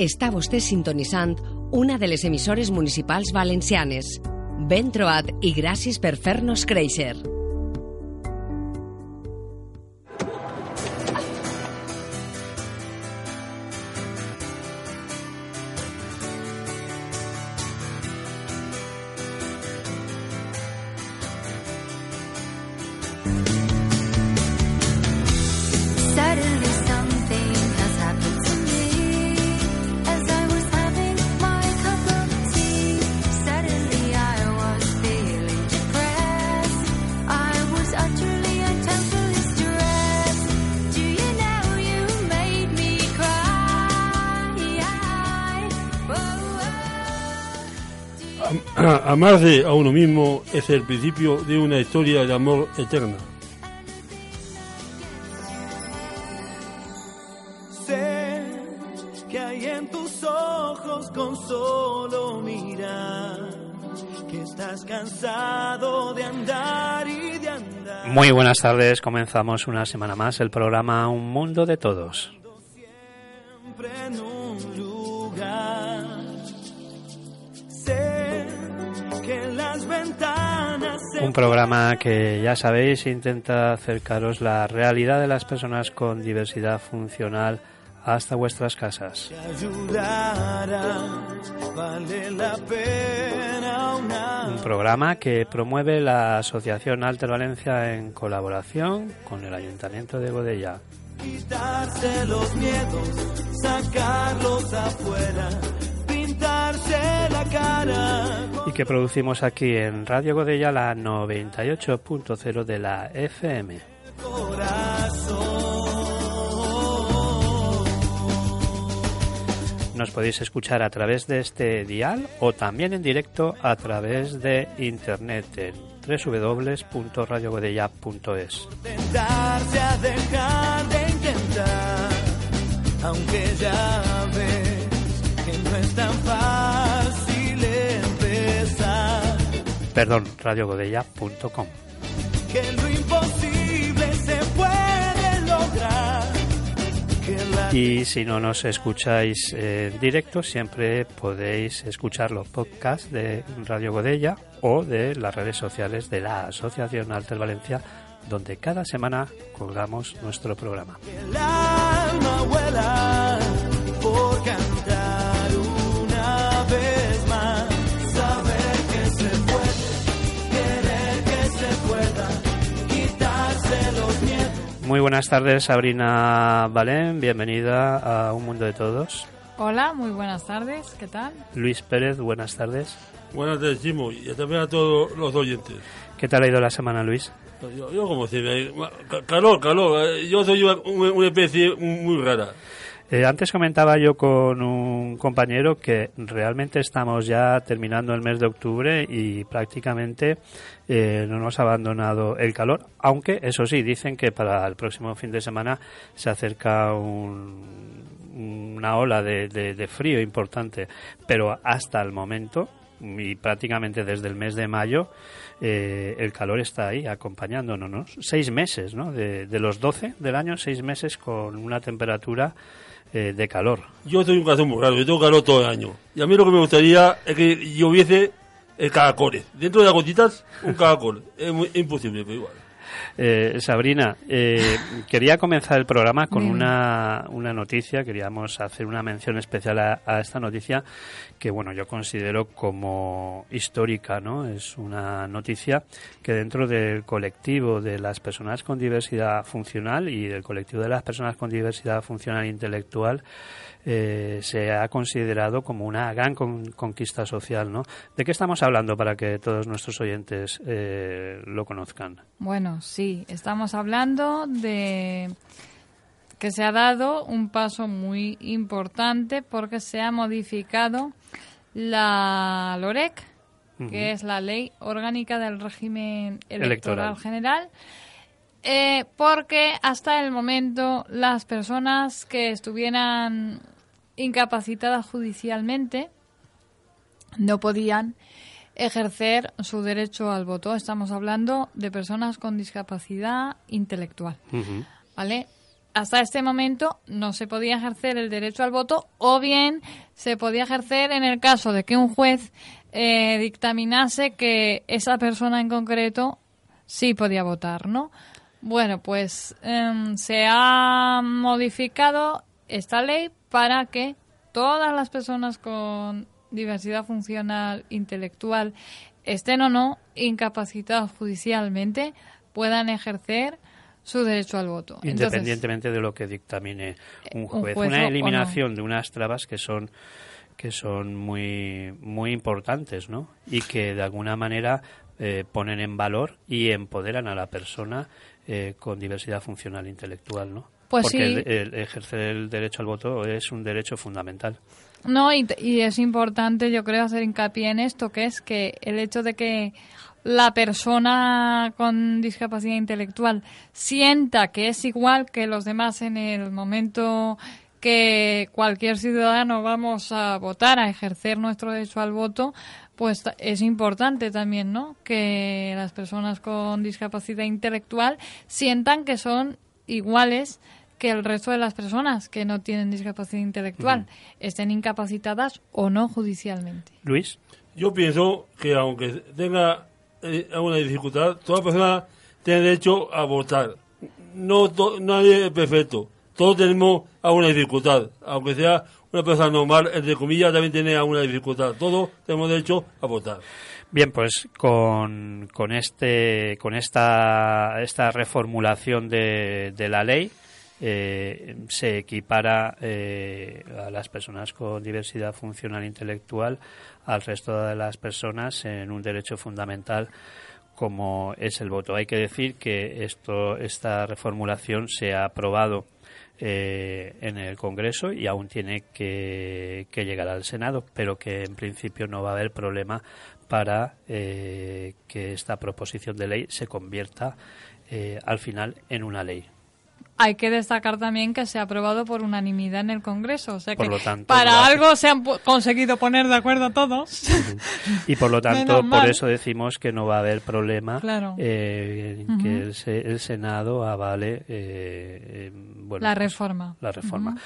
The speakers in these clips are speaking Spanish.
Està vostè sintonitzant una de les emissores municipals valencianes. Ben trobat i gràcies per fer-nos créixer. Amarse a uno mismo es el principio de una historia de amor eterna. Sé que hay en tus ojos con solo mirar que estás cansado de andar y de andar. Muy buenas tardes, comenzamos una semana más el programa Un Mundo de Todos. Siempre Un programa que ya sabéis intenta acercaros la realidad de las personas con diversidad funcional hasta vuestras casas. Un programa que promueve la Asociación Alter Valencia en colaboración con el Ayuntamiento de Godella. quitarse los miedos, sacarlos afuera, la cara. Y que producimos aquí en Radio Godella la 98.0 de la FM. Nos podéis escuchar a través de este dial o también en directo a través de internet en www.radiogodella.es. Tentarse a dejar de intentar, aunque ya ves que no es tan fácil Perdón, radiogodella.com. que lo imposible se puede lograr, la Y si no nos escucháis en directo, siempre podéis escuchar los podcasts de Radio Godella o de las redes sociales de la Asociación Alter Valencia, donde cada semana colgamos nuestro programa. el alma vuela por cantar Muy buenas tardes, Sabrina Balén, bienvenida a Un Mundo de Todos. Hola, muy buenas tardes, ¿qué tal? Luis Pérez, buenas tardes. Buenas tardes, Chimo, y también a todos los oyentes. ¿Qué tal ha ido la semana, Luis? Yo, yo como ve, ca- calor, calor. eh, Yo soy una, una especie muy rara. Eh, antes comentaba yo con un compañero que realmente estamos ya terminando el mes de octubre y prácticamente eh, no nos ha abandonado el calor, aunque eso sí, dicen que para el próximo fin de semana se acerca un- una ola de, de- frío importante, pero hasta el momento y prácticamente desde el mes de mayo eh, el calor está ahí acompañándonos, ¿no? Seis meses, ¿no? De, de los 12 del año, seis meses con una temperatura eh, de calor. Yo soy un caso muy raro, yo tengo calor todo el año. Y a mí lo que me gustaría es que lloviese el caracoles. Dentro de las gotitas, un caracol. Es muy, imposible, pero igual. Eh, Sabrina, eh, quería comenzar el programa con una, una noticia, queríamos hacer una mención especial a, a esta noticia que, bueno, yo considero como histórica, ¿no? Es una noticia que dentro del colectivo de las personas con diversidad funcional y del colectivo de las personas con diversidad funcional intelectual eh, se ha considerado como una gran con- conquista social, ¿no? ¿De qué estamos hablando para que todos nuestros oyentes eh, lo conozcan? Bueno, sí, estamos hablando de que se ha dado un paso muy importante porque se ha modificado la LOREC, que es la Ley Orgánica del Régimen Electoral, Electoral. General, eh, porque hasta el momento las personas que estuvieran incapacitadas judicialmente no podían ejercer su derecho al voto. Estamos hablando de personas con discapacidad intelectual. ¿Vale? Hasta este momento no se podía ejercer el derecho al voto o bien se podía ejercer en el caso de que un juez eh, dictaminase que esa persona en concreto sí podía votar, ¿no? Bueno, pues em, se ha modificado esta ley para que todas las personas con diversidad funcional intelectual, estén o no incapacitadas judicialmente, puedan ejercer su derecho al voto. Entonces, Independientemente de lo que dictamine un juez. Una eliminación de unas trabas que son que son muy muy importantes, ¿no? Y que de alguna manera eh, ponen en valor y empoderan a la persona eh, con diversidad funcional intelectual, ¿no? Pues Porque sí. el, el ejercer el derecho al voto es un derecho fundamental. No, y, y es importante, yo creo, hacer hincapié en esto, que es que el hecho de que la persona con discapacidad intelectual sienta que es igual que los demás en el momento que cualquier ciudadano vamos a votar, a ejercer nuestro derecho al voto, pues es importante también, ¿no? Que las personas con discapacidad intelectual sientan que son iguales que el resto de las personas que no tienen discapacidad intelectual, estén incapacitadas o no judicialmente. Luis, Yo pienso que aunque tenga eh, alguna dificultad, toda persona tiene derecho a votar. No to- nadie es perfecto. Todos tenemos alguna dificultad. Aunque sea una persona normal, entre comillas, también tiene alguna dificultad. Todos tenemos derecho a votar. Bien, pues con, con este con esta esta reformulación de, de la ley eh, se equipara eh, a las personas con diversidad funcional intelectual al resto de las personas en un derecho fundamental como es el voto. Hay que decir que esto esta reformulación se ha aprobado eh, en el Congreso y aún tiene que, que llegar al Senado, pero que en principio no va a haber problema para eh, que esta proposición de ley se convierta eh, al final en una ley. Hay que destacar también que se ha aprobado por unanimidad en el Congreso, o sea Por que lo tanto, para algo se han conseguido poner de acuerdo todos. Y por lo tanto, por eso decimos que no va a haber problema Claro. eh, que el, se- el Senado avale eh, eh, bueno, La pues, reforma. la reforma.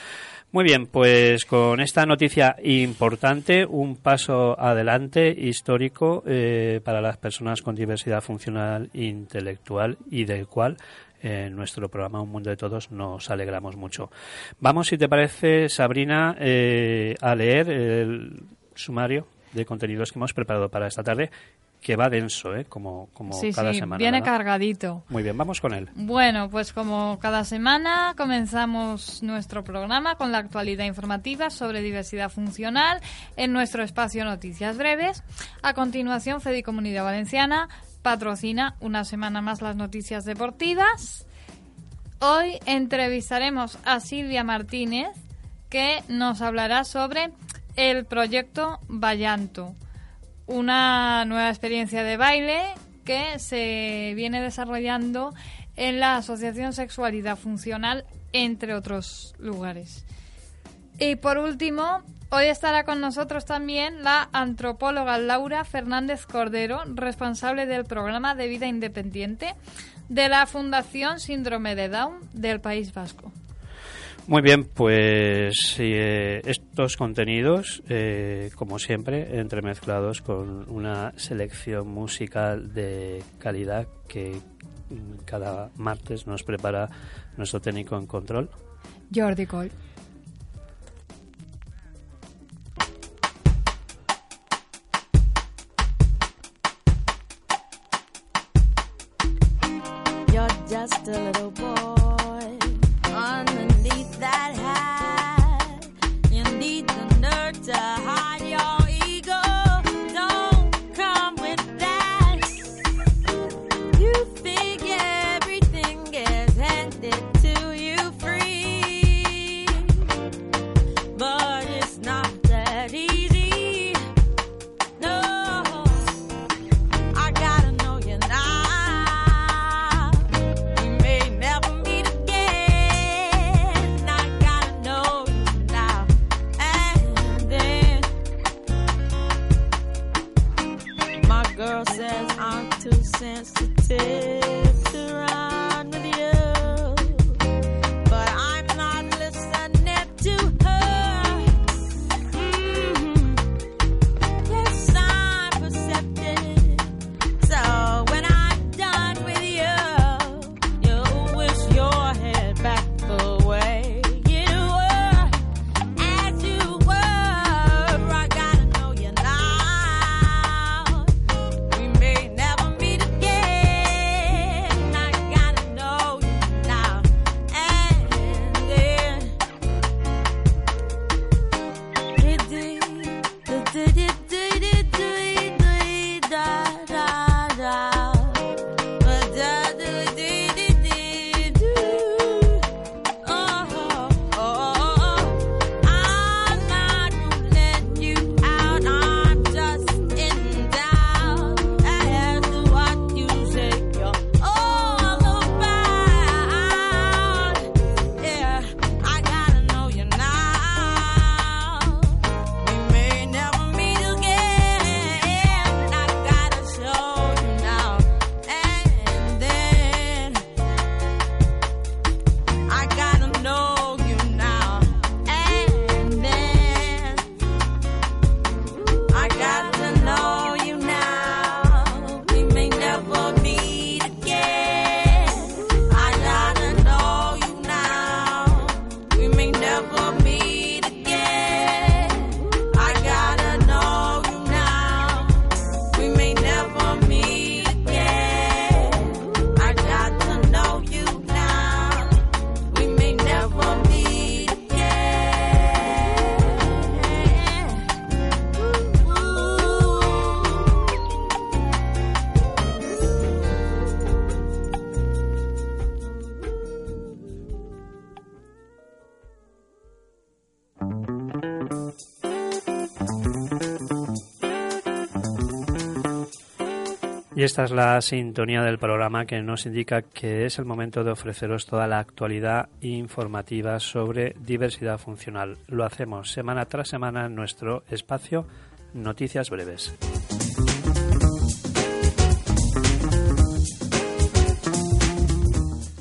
Muy bien, pues con esta noticia importante, un paso adelante histórico eh, para las personas con diversidad funcional intelectual y del cual en nuestro programa Un Mundo de Todos nos alegramos mucho. Vamos, si te parece, Sabrina, eh, a leer el sumario de contenidos que hemos preparado para esta tarde, que va denso, ¿eh? como, como sí, cada sí, semana. viene ¿verdad? cargadito. Muy bien, vamos con él. Bueno, pues como cada semana comenzamos nuestro programa con la actualidad informativa sobre diversidad funcional en nuestro espacio Noticias Breves. A continuación, Fedi Comunidad Valenciana patrocina una semana más las noticias deportivas. Hoy entrevistaremos a Silvia Martínez, que nos hablará sobre el proyecto Vallanto, una nueva experiencia de baile que se viene desarrollando en la Asociación Sexualidad Funcional, entre otros lugares. Y por último, hoy estará con nosotros también la antropóloga Laura Fernández Cordero, responsable del programa de vida independiente de la Fundación Síndrome de Down del País Vasco. Muy bien, pues eh, estos contenidos, eh, como siempre, entremezclados con una selección musical de calidad que cada martes nos prepara nuestro técnico en control. Jordi Coll. Y esta es la sintonía del programa que nos indica que es el momento de ofreceros toda la actualidad informativa sobre diversidad funcional. Lo hacemos semana tras semana en nuestro espacio Noticias Breves.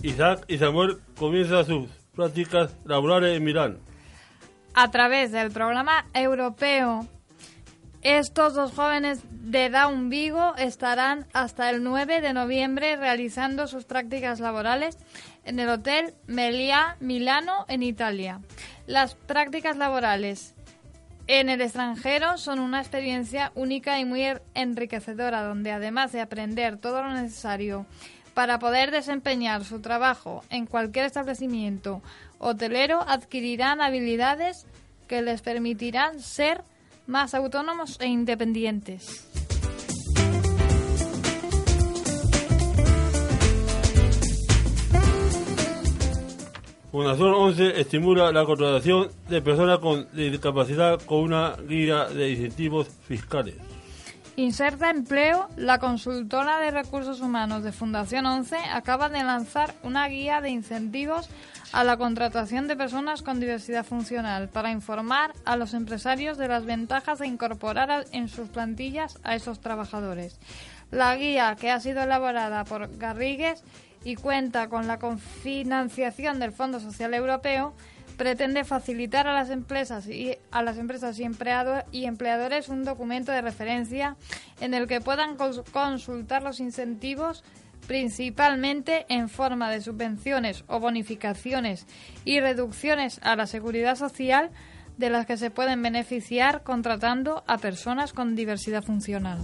Isaac y Samuel comienzan sus prácticas laborales en Milán. A través del programa europeo, estos dos jóvenes de Down Vigo estarán hasta el 9 de noviembre realizando sus prácticas laborales en el Hotel Meliá Milano, en Italia. Las prácticas laborales en el extranjero son una experiencia única y muy enriquecedora, donde además de aprender todo lo necesario para poder desempeñar su trabajo en cualquier establecimiento hotelero, adquirirán habilidades que les permitirán ser más autónomos e independientes. Fundación 11 estimula la contratación de personas con discapacidad con una guía de incentivos fiscales. Inserta Empleo, la consultora de recursos humanos de Fundación 11, acaba de lanzar una guía de incentivos a la contratación de personas con diversidad funcional para informar a los empresarios de las ventajas de incorporar en sus plantillas a esos trabajadores. La guía, que ha sido elaborada por Garrigues y cuenta con la confinanciación del Fondo Social Europeo, pretende facilitar a las empresas y a las empresas y y empleadores un documento de referencia en el que puedan cons- consultar los incentivos principalmente en forma de subvenciones o bonificaciones y reducciones a la seguridad social de las que se pueden beneficiar contratando a personas con diversidad funcional.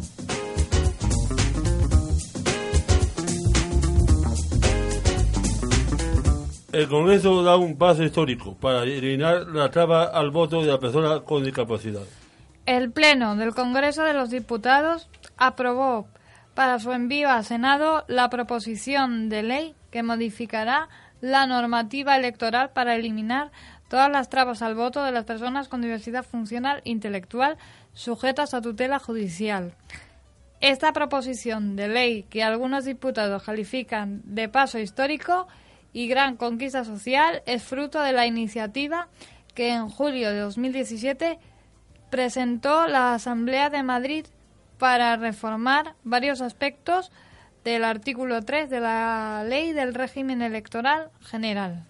El Congreso da un paso histórico para eliminar la traba al voto de la persona con discapacidad. El Pleno del Congreso de los Diputados aprobó para su envío al Senado la proposición de ley que modificará la normativa electoral para eliminar todas las trabas al voto de las personas con diversidad funcional intelectual sujetas a tutela judicial. Esta proposición de ley que algunos diputados califican de paso histórico y gran conquista social es fruto de la iniciativa que en julio de 2017 presentó la Asamblea de Madrid para reformar varios aspectos del artículo 3 de la Ley del Régimen Electoral General.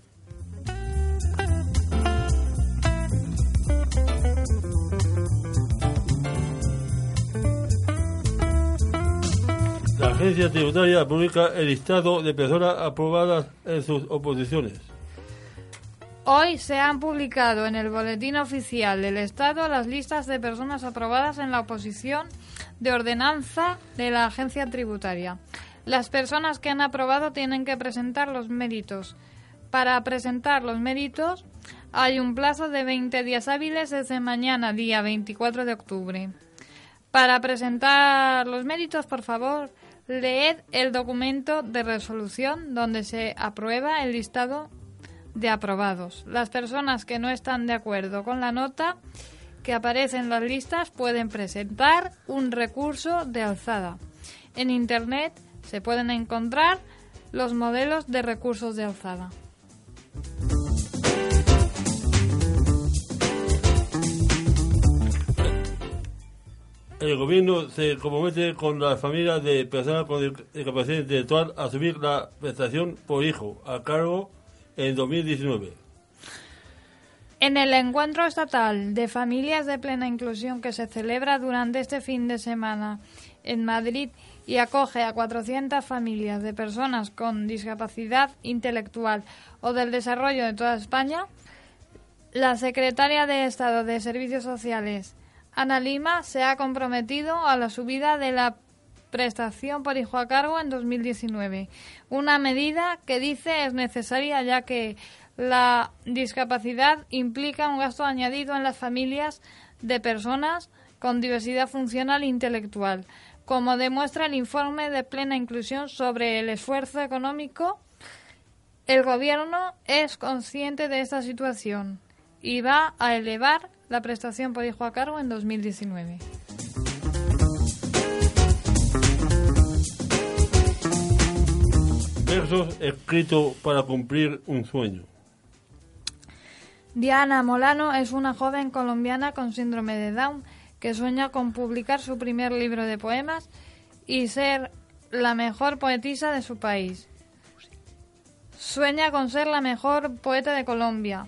La agencia tributaria publica el listado de personas aprobadas en sus oposiciones. Hoy se han publicado en el Boletín Oficial del Estado las listas de personas aprobadas en la oposición de ordenanza de la agencia tributaria. Las personas que han aprobado tienen que presentar los méritos. Para presentar los méritos hay un plazo de 20 días hábiles desde mañana, día 24 de octubre. Para presentar los méritos, por favor, leed el documento de resolución donde se aprueba el listado de aprobados. Las personas que no están de acuerdo con la nota que aparece en las listas pueden presentar un recurso de alzada. En Internet se pueden encontrar los modelos de recursos de alzada. El gobierno se compromete con las familias de personas con discapacidad intelectual a subir la prestación por hijo a cargo en 2019. En el encuentro estatal de familias de plena inclusión que se celebra durante este fin de semana en Madrid y acoge a 400 familias de personas con discapacidad intelectual o del desarrollo de toda España, la secretaria de Estado de Servicios Sociales, Ana Lima, se ha comprometido a la subida de la prestación por hijo a cargo en 2019, una medida que dice es necesaria ya que la discapacidad implica un gasto añadido en las familias de personas con diversidad funcional e intelectual, como demuestra el informe de plena inclusión sobre el esfuerzo económico. El Gobierno es consciente de esta situación y va a elevar la prestación por hijo a cargo en 2019. Versos escritos para cumplir un sueño. Diana Molano es una joven colombiana con síndrome de Down que sueña con publicar su primer libro de poemas y ser la mejor poetisa de su país. Sueña con ser la mejor poeta de Colombia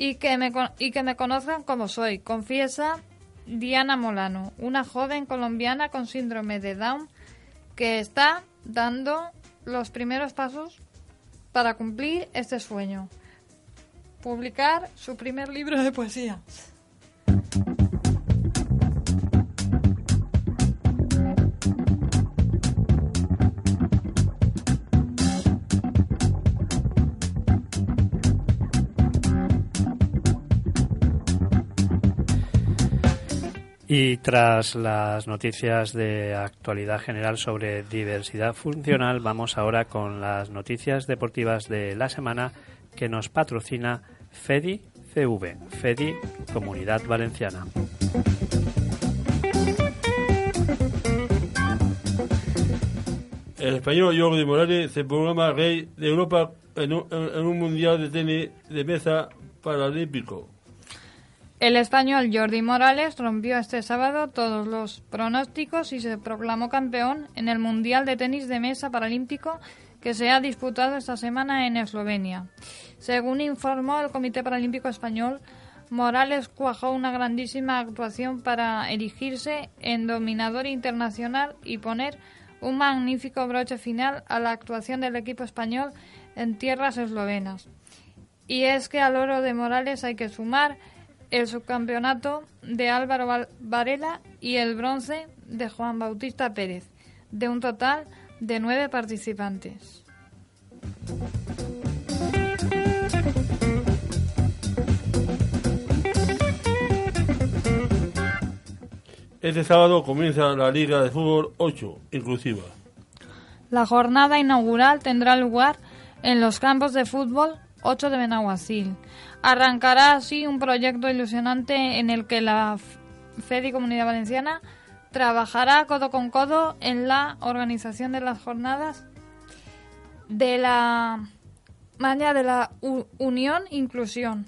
y que me, y que me conozcan como soy, confiesa Diana Molano, una joven colombiana con síndrome de Down que está dando los primeros pasos para cumplir este sueño publicar su primer libro de poesía. Y tras las noticias de actualidad general sobre diversidad funcional, vamos ahora con las noticias deportivas de la semana que nos patrocina FEDI CV, FEDI Comunidad Valenciana. El español Jordi Morales se programa rey de Europa en un, en- un mundial de tenis de mesa paralímpico. El español Jordi Morales rompió este sábado todos los pronósticos y se proclamó campeón en el Mundial de Tenis de Mesa Paralímpico que se ha disputado esta semana en Eslovenia. Según informó el Comité Paralímpico Español, Morales cuajó una grandísima actuación para erigirse en dominador internacional y poner un magnífico broche final a la actuación del equipo español en tierras eslovenas. Y es que al oro de Morales hay que sumar el subcampeonato de Álvaro Varela y el bronce de Juan Bautista Pérez, de un total de nueve participantes. Este sábado comienza la Liga de Fútbol 8, inclusiva. La jornada inaugural tendrá lugar en los campos de fútbol 8 de Benaguacil. Arrancará así un proyecto ilusionante en el que la FEDI Comunidad Valenciana trabajará codo con codo en la organización de las jornadas de la mañana de la Unión Inclusión.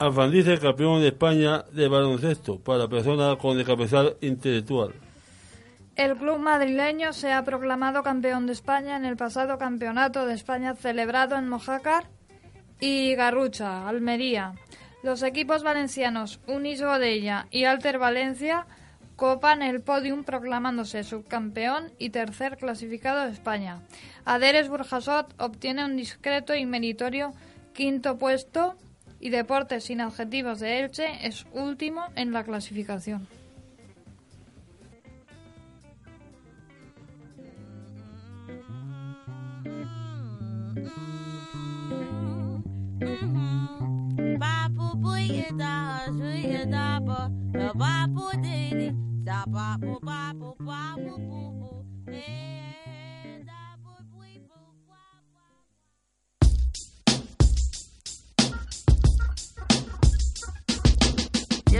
Alfandice, campeón de España de baloncesto para personas con discapacidad intelectual. El club madrileño se ha proclamado campeón de España en el pasado Campeonato de España celebrado en Mojácar y Garrucha, Almería. Los equipos valencianos Unis Godella y Alter Valencia copan el podium proclamándose subcampeón y tercer clasificado de España. Aderes Burjasot obtiene un discreto y meritorio quinto puesto y Deportes sin adjetivos de Elche es último en la clasificación.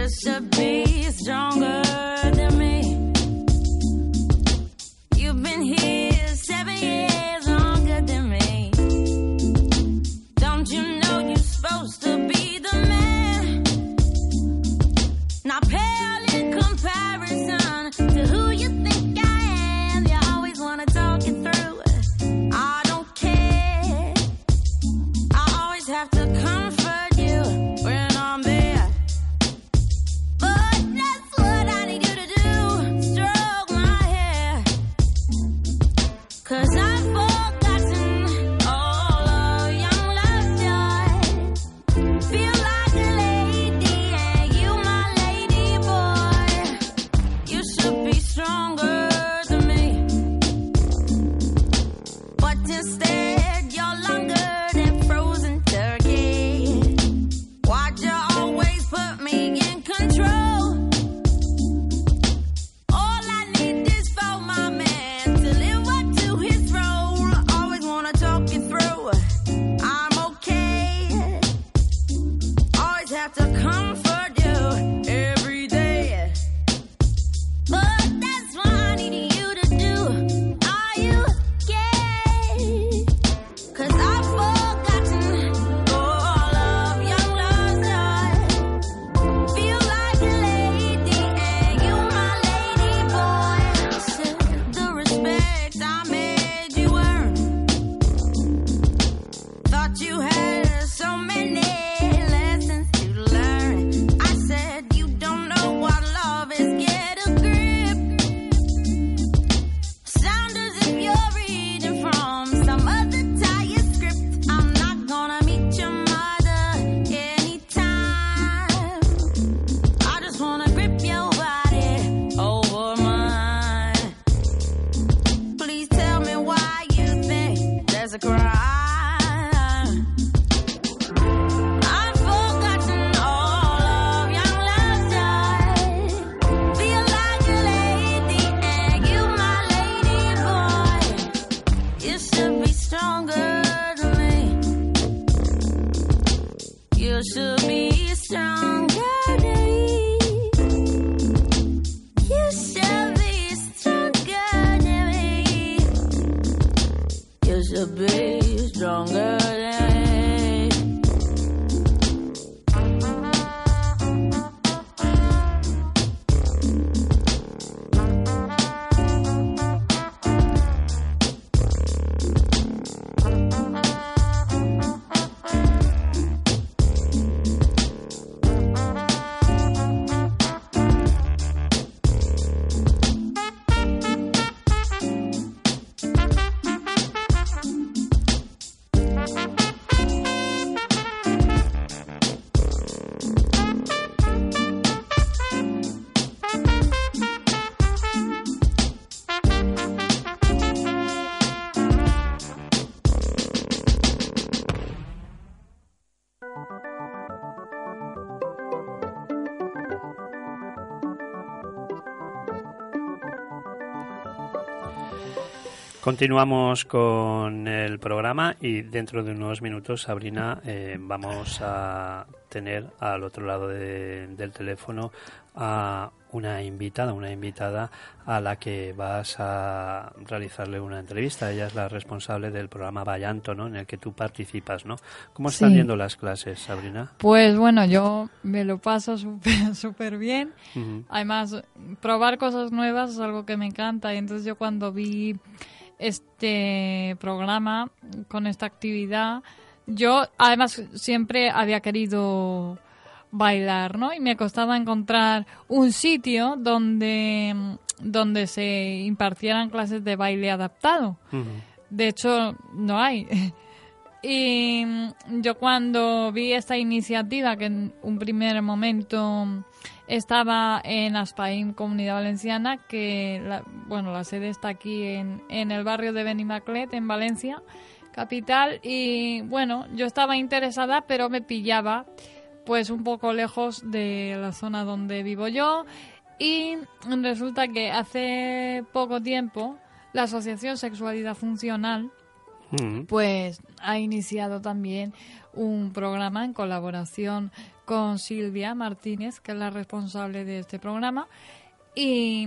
Just to be stronger than me. You've been here seven years longer than me. Don't you know you're supposed to be the man? Stronger Continuamos con el programa y dentro de unos minutos, Sabrina, eh, vamos a tener al otro lado de- del teléfono a una invitada, una invitada a la que vas a realizarle una entrevista. Ella es la responsable del programa Vallanto, ¿no? En el que tú participas, ¿no? ¿Cómo están Sí. yendo las clases, Sabrina? Pues bueno, yo me lo paso súper bien. Además, probar cosas nuevas es algo que me encanta. Y entonces yo cuando vi este programa con esta actividad, yo además siempre había querido bailar, ¿no? Y me costaba encontrar un sitio donde, donde se impartieran clases de baile adaptado. De hecho, no hay. Y yo cuando vi esta iniciativa, que en un primer momento estaba en Aspaín, Comunidad Valenciana, que, la, bueno, la sede está aquí en, en el barrio de Benimaclet, en Valencia, capital, y bueno, yo estaba interesada, pero me pillaba pues un poco lejos de la zona donde vivo yo, y resulta que hace poco tiempo la Asociación Sexualidad Funcional Ujú. pues ha iniciado también un programa en colaboración con Silvia Martínez, que es la responsable de este programa, y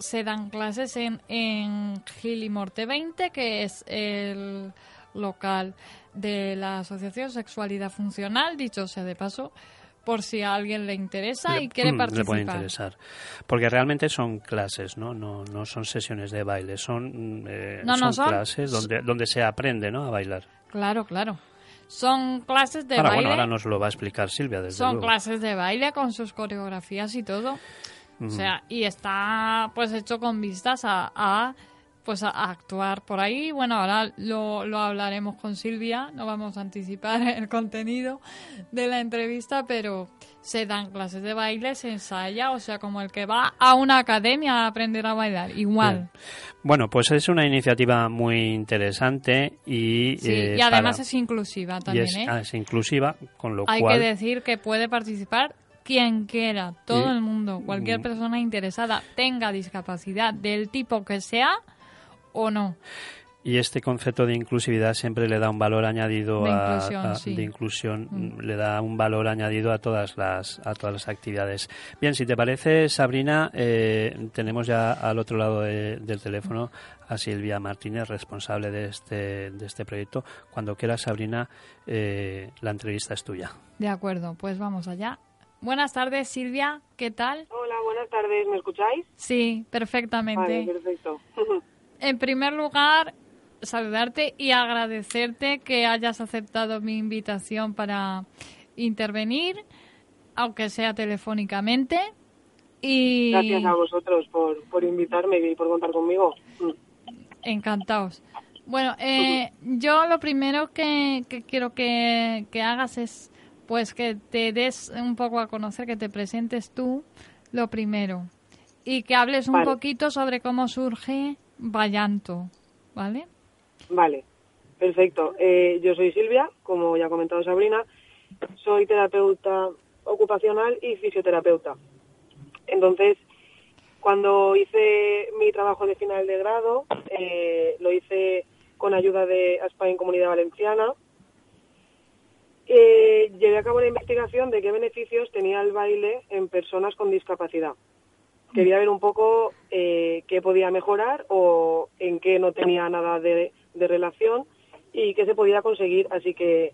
se dan clases en, en Gilimorte 20, que es el local de la Asociación Sexualidad Funcional, dicho sea de paso, por si a alguien le interesa y quiere Mm, participar. Le puede interesar. Porque realmente son clases, ¿no? No, no son sesiones de baile, son, mm, eh, No, no, son- clases donde, donde se aprende, ¿no? A bailar. Claro, claro. Son clases de ahora, baile. bueno, ahora nos lo va a explicar Silvia, desde Son luego. clases de baile con sus coreografías y todo. O sea, y está pues hecho con vistas a, a, pues a, a actuar por ahí. Bueno, ahora lo, lo hablaremos con Silvia, no vamos a anticipar el contenido de la entrevista, pero se dan clases de baile, se ensaya, o sea, como el que va a una academia a aprender a bailar, igual. Bueno, pues es una iniciativa muy interesante y, Sí, eh, y además para- es inclusiva también, es, ¿eh? ah, es inclusiva, con lo Hay cual que decir que puede participar quien quiera, todo el mundo, cualquier Mm. persona interesada, tenga discapacidad del tipo que sea o no. Y este concepto de inclusividad siempre le da un valor añadido De a, inclusión, a- sí. de inclusión, Mm. le da un valor añadido a todas las a todas las actividades. Bien, si te parece, Sabrina, eh, tenemos ya al otro lado de- del teléfono a Silvia Martínez, responsable de este de este proyecto. Cuando quieras, Sabrina, eh, la entrevista es tuya. De acuerdo, pues vamos allá. Buenas tardes, Silvia, ¿qué tal? Hola, buenas tardes, ¿me escucháis? Sí, perfectamente. Vale, perfecto. En primer lugar, saludarte y agradecerte que hayas aceptado mi invitación para intervenir, aunque sea telefónicamente. Y Gracias a vosotros por, por invitarme y por contar conmigo. Encantados. Bueno, eh, yo lo primero que, que quiero que, que hagas es pues que te des un poco a conocer, que te presentes tú, lo primero. Y que hables un Vale. poquito sobre cómo surge Vallanto, ¿vale? Vale, perfecto. Eh, yo soy Silvia, como ya ha comentado Sabrina. Soy terapeuta ocupacional y fisioterapeuta. Entonces, cuando hice mi trabajo de final de grado, eh, lo hice con ayuda de ASPA en Comunidad Valenciana eh, llevé a cabo la investigación de qué beneficios tenía el baile en personas con discapacidad. Quería ver un poco eh, qué podía mejorar o en qué no tenía nada de, relación y qué se podía conseguir. Así que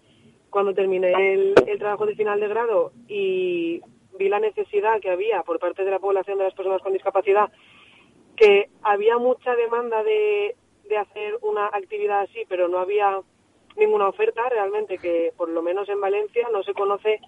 cuando terminé el, el trabajo de final de grado y vi la necesidad que había por parte de la población de las personas con discapacidad, que había mucha demanda de, de hacer una actividad así, pero no había ninguna oferta realmente, que por lo menos en Valencia no se conoce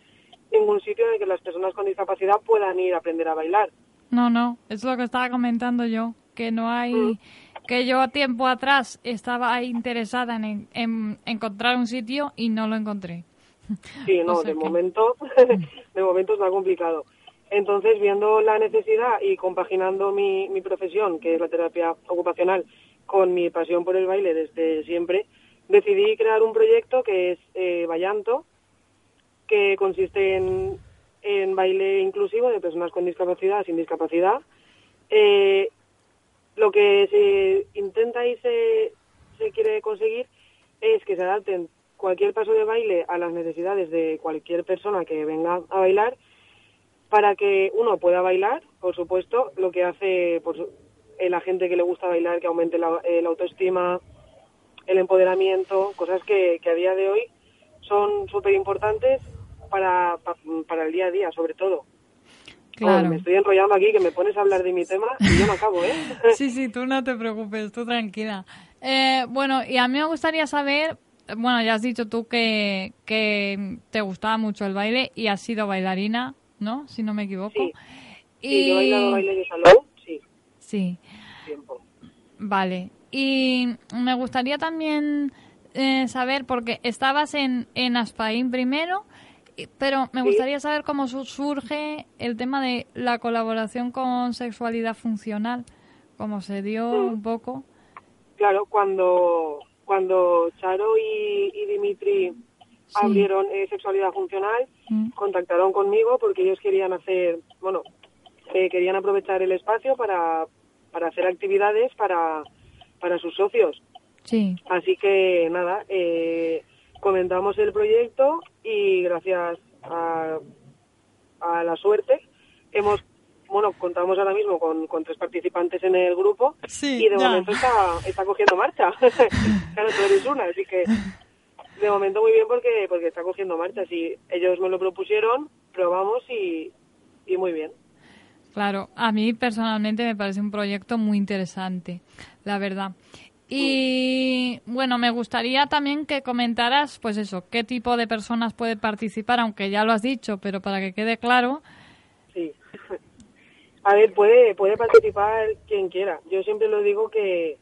ningún sitio en el que las personas con discapacidad puedan ir a aprender a bailar. No, no, es lo que estaba comentando yo, que no hay, Mm. que yo tiempo atrás estaba interesada en, en encontrar un sitio y no lo encontré. Sí, O no, sea de que- momento, de momento está complicado. Entonces, viendo la necesidad y compaginando mi, mi profesión, que es la terapia ocupacional, con mi pasión por el baile desde siempre, decidí crear un proyecto que es eh, Ballanto, que consiste en, en baile inclusivo de personas con discapacidad, sin discapacidad. Eh, lo que se intenta y se, se quiere conseguir es que se adapten cualquier paso de baile a las necesidades de cualquier persona que venga a bailar para que uno pueda bailar, por supuesto, lo que hace por su- eh, la gente que le gusta bailar, que aumente la, la autoestima, el empoderamiento, cosas que, que a día de hoy son súper importantes para, pa- para el día a día, sobre todo. Claro. Oh, me estoy enrollando aquí, que me pones a hablar de mi tema y yo no acabo, ¿eh? Sí, sí, tú no te preocupes, tú tranquila. Eh, bueno, y a mí me gustaría saber, bueno, ya has dicho tú que, que te gustaba mucho el baile y has sido bailarina, ¿no? Si no me equivoco. Sí. Y... Sí, yo he bailado baile de salón, sí, Sí, tiempo. vale. Y me gustaría también eh, saber, porque estabas en, en Aspaín primero, pero me gustaría saber cómo su- surge el tema de la colaboración con sexualidad funcional, cómo se dio Mm. un poco. Claro, cuando, cuando Charo y, y Dimitri Sí. abrieron eh, sexualidad funcional, Mm. contactaron conmigo porque ellos querían hacer, bueno, eh, querían aprovechar el espacio para, para hacer actividades para, para sus socios. Sí, Así que nada, eh, comentamos el proyecto y gracias a, a la suerte hemos, bueno, contamos ahora mismo con, con tres participantes en el grupo Sí, y de ya. momento está, está cogiendo marcha. claro, tú eres una, así que de momento muy bien porque porque está cogiendo marcha. Si ellos me lo propusieron, probamos y, y muy bien. claro. A mí personalmente me parece un proyecto muy interesante, la verdad. Y bueno, me gustaría también que comentaras, pues eso, qué tipo de personas puede participar, aunque ya lo has dicho, pero para que quede claro. Sí. A ver, puede, puede participar quien quiera. Yo siempre lo digo que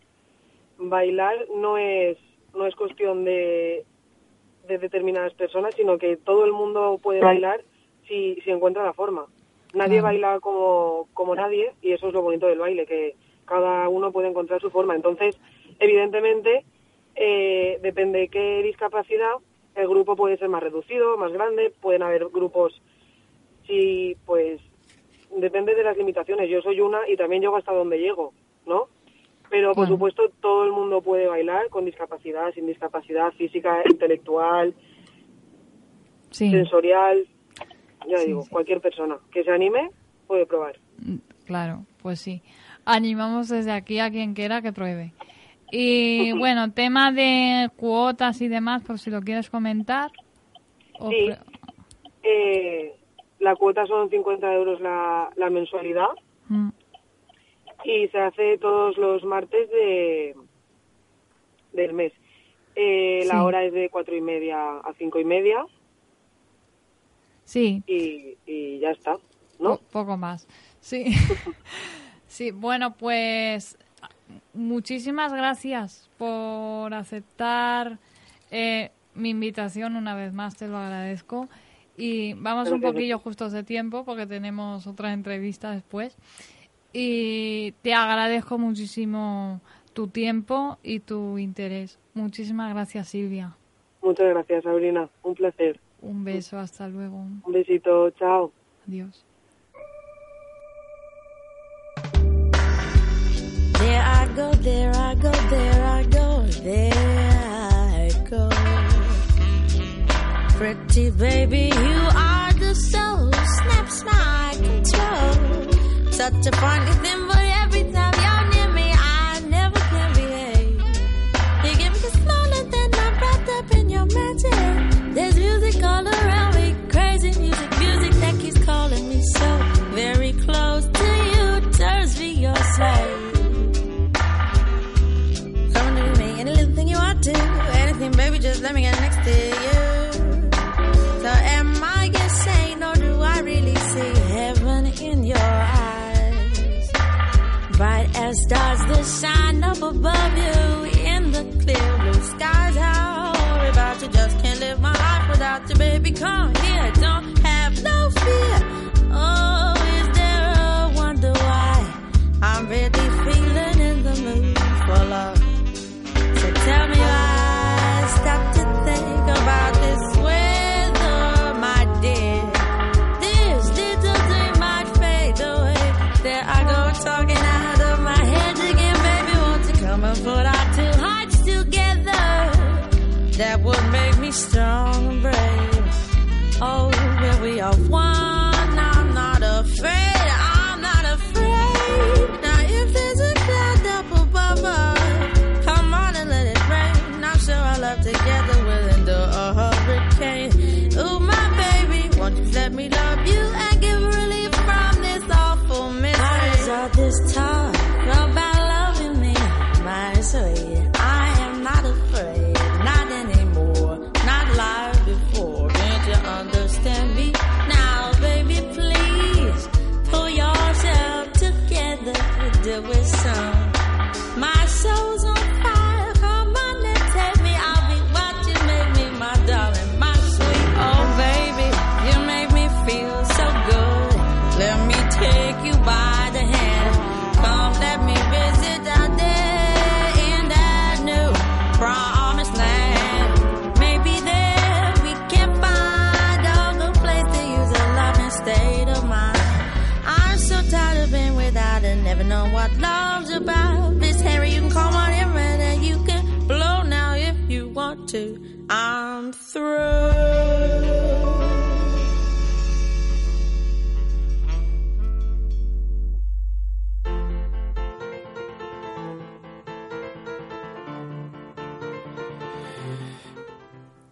bailar no es, no es cuestión de, de determinadas personas, sino que todo el mundo puede bailar si, si encuentra la forma. Nadie baila como, como nadie y eso es lo bonito del baile, que cada uno puede encontrar su forma. Entonces, evidentemente, eh, depende de qué discapacidad, el grupo puede ser más reducido, más grande, pueden haber grupos sí, pues depende de las limitaciones. Yo soy una y también llego hasta donde llego, ¿no? Pero por supuesto todo el mundo puede bailar con discapacidad, sin discapacidad física, intelectual, Sí, sensorial. Ya Sí, digo, sí. cualquier persona que se anime puede probar. mm, claro, pues sí. Animamos desde aquí a quien quiera que pruebe. Y bueno, tema de cuotas y demás, por si lo quieres comentar. Sí. Eh, la cuota son 50 euros la, la mensualidad Mm, y se hace todos los martes de del mes. Eh, Sí. La hora es de cuatro y media a cinco y media Sí, y, y ya está, ¿no? Po- poco más. Sí. sí, bueno, pues muchísimas gracias por aceptar eh, mi invitación una vez más, te lo agradezco. Y vamos un poquillo justos de tiempo porque tenemos otra entrevista después. Y te agradezco muchísimo tu tiempo y tu interés. Muchísimas gracias, Silvia. Muchas gracias, Sabrina. Un placer. Un beso, hasta luego. Un besito. Chao. Adiós. There go, there I go, there I go, there I go. pretty baby. You are the soul, snaps my control. Such a funny thing, but above you in the clear blue skies. How about you just can't live my life without you, baby. Come here, don't have no fear. Oh, is there a wonder why I'm really feeling in the mood for love? So tell me why I stop to think about this weather, my dear. This little dream might fade away. There I go star.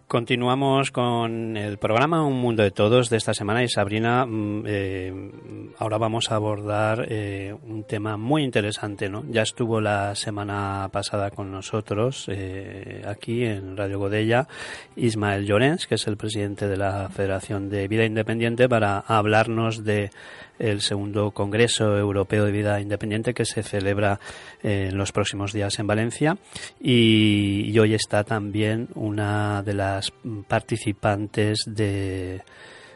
Continuamos con el programa Un Mundo de Todos de esta semana y Sabrina, mm, eh, ahora vamos a abordar eh, un tema muy interesante, ¿no? Ya estuvo la semana pasada con nosotros eh, aquí en Radio Godella Ismael Llorens, que es el presidente de la Federación de Vida Independiente, para hablarnos de el segundo Congreso Europeo de Vida Independiente que se celebra eh, en los próximos días en Valencia y, y hoy está también una de las participantes de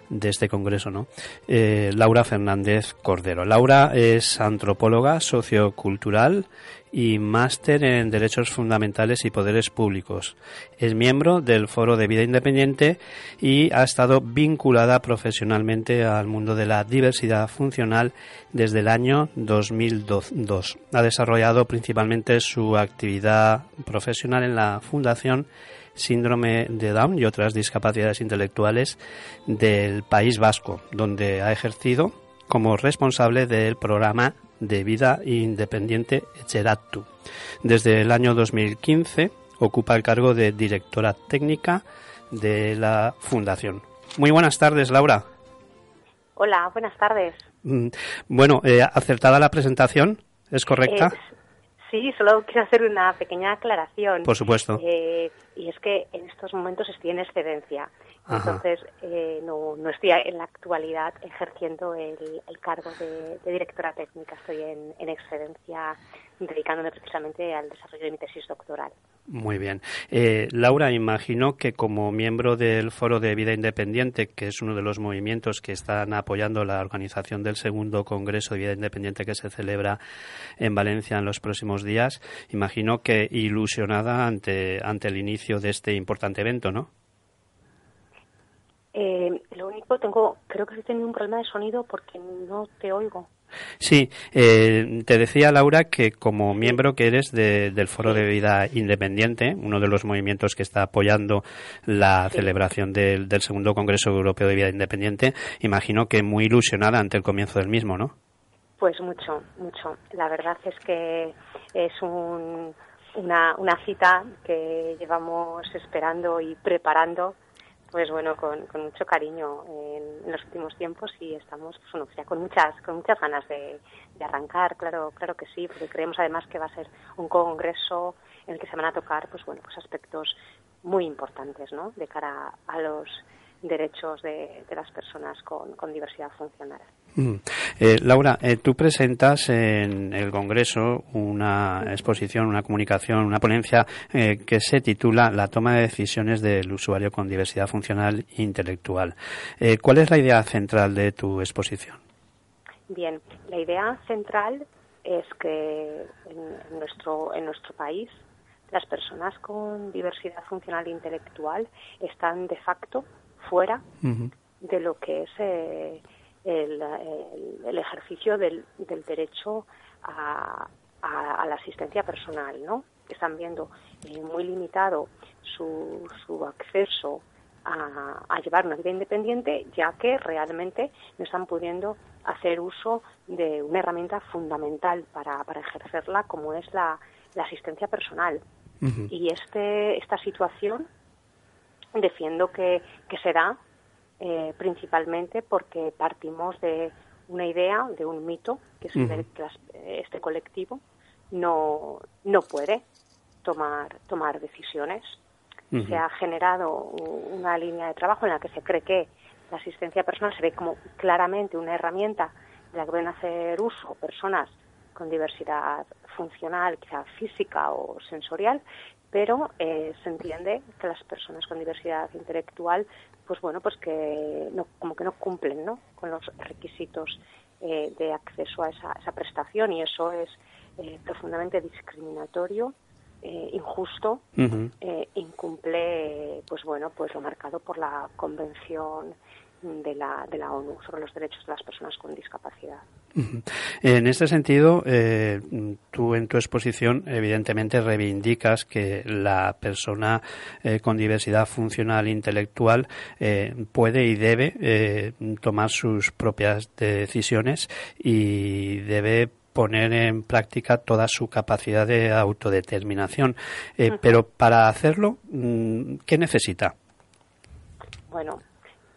de este congreso, ¿no? Eh, Laura Fernández Cordero. Laura es antropóloga sociocultural y máster en Derechos Fundamentales y Poderes Públicos. Es miembro del Foro de Vida Independiente y ha estado vinculada profesionalmente al mundo de la diversidad funcional desde el año 2002. Ha desarrollado principalmente su actividad profesional en la Fundación síndrome de Down y otras discapacidades intelectuales del País Vasco, donde ha ejercido como responsable del programa de vida independiente Echeratu. Desde el año 2015 ocupa el cargo de directora técnica de la Fundación. Muy buenas tardes, Laura. Hola, buenas tardes. Mm, Bueno, eh, acertada la presentación, ¿es correcta? Eh, sí, solo quiero hacer una pequeña aclaración. Por supuesto. Eh, y es que en estos momentos estoy en excedencia. Entonces, eh, no, no estoy en la actualidad ejerciendo el, el cargo de, de directora técnica. Estoy en, en excedencia dedicándome precisamente al desarrollo de mi tesis doctoral. Muy bien. Eh, Laura, imagino que como miembro del Foro de Vida Independiente, que es uno de los movimientos que están apoyando la organización del segundo Congreso de Vida Independiente que se celebra en Valencia en los próximos días, imagino que ilusionada ante, ante el inicio de este importante evento, ¿no? Eh, lo único tengo, creo que he tenido un problema de sonido porque no te oigo. Sí, eh, te decía Laura que como miembro que eres de- del Foro de Vida Independiente, uno de los movimientos que está apoyando la celebración del, del segundo Congreso Europeo de Vida Independiente, imagino que muy ilusionada ante el comienzo del mismo, ¿no? Pues mucho, mucho. La verdad es que es un- una, una cita que llevamos esperando y preparando, pues bueno, con, con mucho cariño en, los últimos tiempos y estamos, pues con muchas, con muchas ganas de, arrancar, claro, claro que sí, porque creemos además que va a ser un congreso en el que se van a tocar, pues bueno, pues aspectos muy importantes, ¿no? De cara a los derechos de, de las personas con, con diversidad funcional. Mm. Eh, Laura, eh, tú presentas en el Congreso una exposición, una comunicación, una ponencia eh, que se titula La toma de decisiones del usuario con diversidad funcional e intelectual. Eh, ¿Cuál es la idea central de tu exposición? Bien, la idea central es que en, nuestro, en nuestro país las personas con diversidad funcional e intelectual están de facto fuera de lo que es eh, el, el- el ejercicio del, del derecho a, a- a la asistencia personal, ¿no? Están viendo eh, muy limitado su, su acceso a, a llevar una vida independiente, ya que realmente no están pudiendo hacer uso de una herramienta fundamental para, para ejercerla, como es la, la asistencia personal. Y este, esta situación defiendo que, que se da eh, principalmente porque partimos de una idea, de un mito, que es el de que las- este colectivo. No, no puede tomar, tomar decisiones. Se ha generado una línea de trabajo en la que se cree que la asistencia personal se ve como claramente una herramienta de la que pueden hacer uso personas con diversidad funcional, quizá física o sensorial, pero eh, se entiende que las personas con diversidad intelectual, pues bueno, pues que no, como que no cumplen, ¿no? Con los requisitos eh, de acceso a esa, esa prestación y eso es eh, profundamente discriminatorio, eh, injusto, eh, incumple, pues bueno, pues lo marcado por la Convención de la, de la ONU sobre los derechos de las personas con discapacidad. En este sentido, eh, tú en tu exposición evidentemente reivindicas que la persona eh, con diversidad funcional intelectual eh, puede y debe eh, tomar sus propias decisiones y debe poner en práctica toda su capacidad de autodeterminación. Eh, Pero para hacerlo, mm, ¿qué necesita? bueno,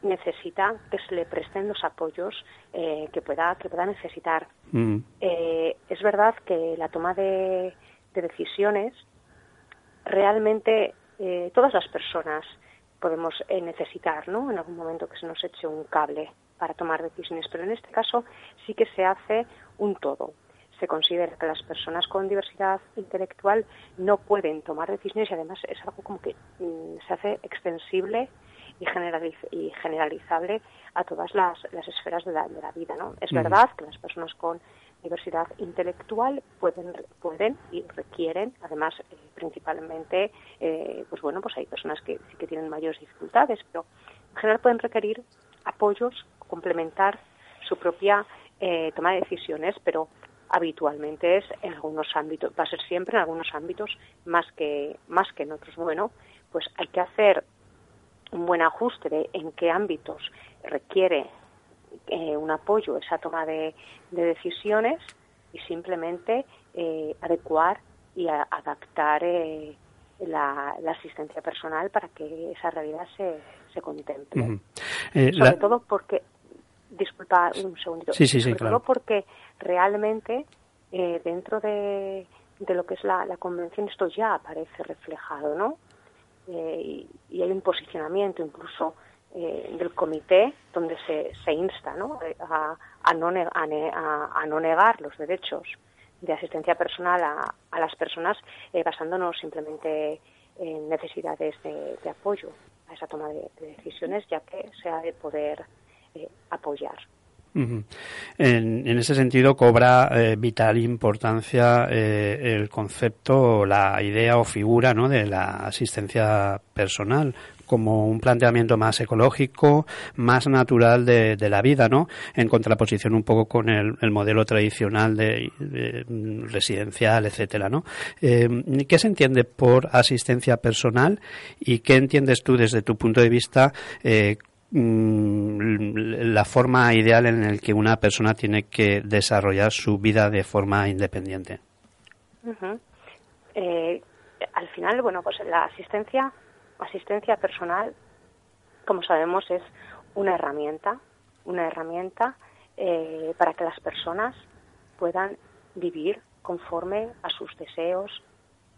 necesita que se le presten los apoyos eh, que pueda que pueda necesitar. Mm, Eh, es verdad que la toma de, de decisiones realmente eh, todas las personas podemos eh, necesitar, ¿no? En algún momento que se nos eche un cable para tomar decisiones, pero en este caso sí que se hace un todo. Se considera que las personas con diversidad intelectual no pueden tomar decisiones y además es algo como que mm, se hace extensible y, generaliz- y generalizable a todas las, las esferas de la, de la vida. ¿no? Es verdad que las personas con diversidad intelectual pueden, pueden y requieren, además, eh, principalmente, eh, pues bueno, pues hay personas que sí que tienen mayores dificultades, pero en general pueden requerir apoyos, complementar su propia eh, toma de decisiones, pero habitualmente es en algunos ámbitos, va a ser siempre en algunos ámbitos más que, más que en otros. Bueno, pues hay que hacer un buen ajuste de en qué ámbitos requiere eh, un apoyo esa toma de, de decisiones y simplemente eh, adecuar y a- adaptar eh, la, la asistencia personal para que esa realidad se, se contemple. Eh, Sobre la- todo porque, disculpa un segundito, Sí, sí, sí, sobre claro. todo porque realmente eh, dentro de, de lo que es la, la convención esto ya aparece reflejado, ¿no? Eh, y, hay un posicionamiento incluso eh, del comité donde se, se insta ¿no? Eh, a, a no a ne- a- no negar los derechos de asistencia personal a, las personas eh, basándonos simplemente en necesidades de, apoyo a esa toma de, de decisiones ya que se ha de poder eh, En, ese sentido cobra eh, vital importancia eh, el concepto, la idea o figura ¿no? de la asistencia personal como un planteamiento más ecológico, más natural de, la vida, ¿no? En contraposición un poco con el, el modelo tradicional de, mm, residencial, etcétera, ¿no? Eh, ¿Qué se entiende por asistencia personal y qué entiendes tú desde tu punto de vista eh, la forma ideal en la que una persona tiene que desarrollar su vida de forma independiente. Eh, al final, bueno, pues la asistencia, asistencia personal, como sabemos, es una herramienta, una herramienta eh, para que las personas puedan vivir conforme a sus deseos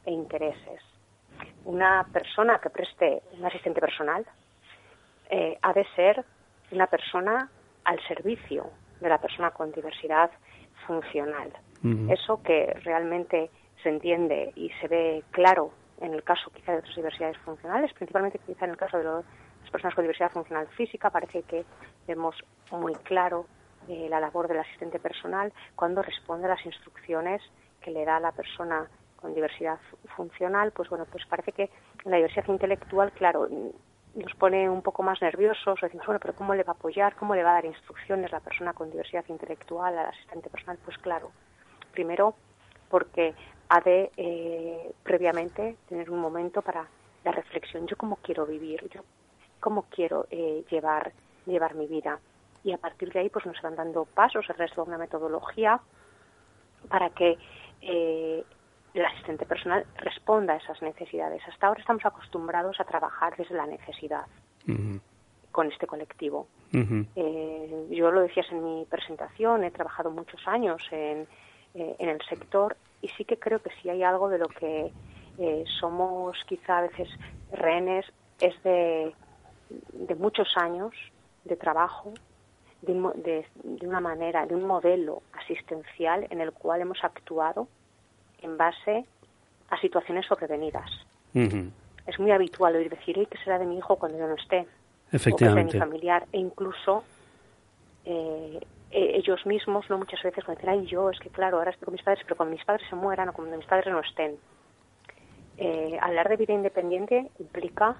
e intereses. Una persona que preste un asistente personal eh, ha de ser una persona al servicio de la persona con diversidad funcional. Eso que realmente se entiende y se ve claro en el caso quizá de otras diversidades funcionales, principalmente quizá en el caso de las personas con diversidad funcional física, parece que vemos muy claro eh, la labor del asistente personal cuando responde a las instrucciones que le da la persona con diversidad fu- funcional, pues bueno, pues parece que la diversidad intelectual, claro, nos pone un poco más nerviosos, o decimos, bueno, pero ¿cómo le va a apoyar? ¿Cómo le va a dar instrucciones la persona con diversidad intelectual al asistente personal? Pues claro, primero porque ha de eh, previamente tener un momento para la reflexión. Yo cómo quiero vivir, yo cómo quiero eh, llevar llevar mi vida y a partir de ahí pues nos van dando pasos, el resto de una metodología para que eh, el asistente personal responda a esas necesidades. Hasta ahora estamos acostumbrados a trabajar desde la necesidad con este colectivo. Eh, yo lo decías en mi presentación, he trabajado muchos años en, eh, en el sector y sí que creo que si hay algo de lo que eh, somos quizá a veces rehenes es de, de muchos años de trabajo, de, de- de una manera, de un modelo asistencial en el cual hemos actuado en base a situaciones sobrevenidas. Es muy habitual oír decir, "Ay, ¿qué será de mi hijo cuando yo no esté? Efectivamente. o que sea mi familiar e incluso eh, eh, ellos mismos no muchas veces cuando dicen ay yo es que claro ahora estoy con mis padres pero cuando mis padres se mueran o cuando mis padres no estén Eh, hablar de vida independiente implica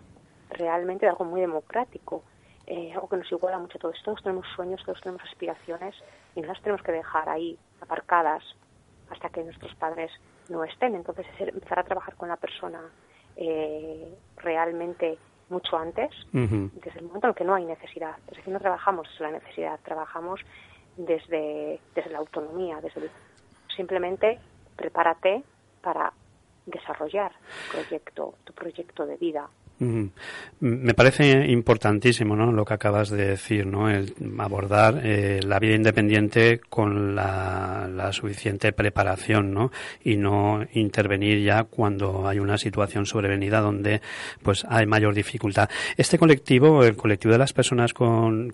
realmente algo muy democrático eh, algo que nos iguala mucho a todos todos tenemos sueños todos tenemos aspiraciones y no las tenemos que dejar ahí aparcadas hasta que nuestros padres no estén entonces es empezar a trabajar con la persona eh, realmente mucho antes desde el momento en el que no hay necesidad. Es decir, no trabajamos desde la necesidad, trabajamos desde, desde la autonomía, desde el- simplemente prepárate para desarrollar tu proyecto, tu proyecto de vida. Me parece importantísimo ¿no? lo que acabas de decir, ¿no? el abordar eh, la vida independiente con la, suficiente preparación ¿no? y no intervenir ya cuando hay una situación sobrevenida donde pues hay mayor dificultad. Este colectivo, el colectivo de las personas con,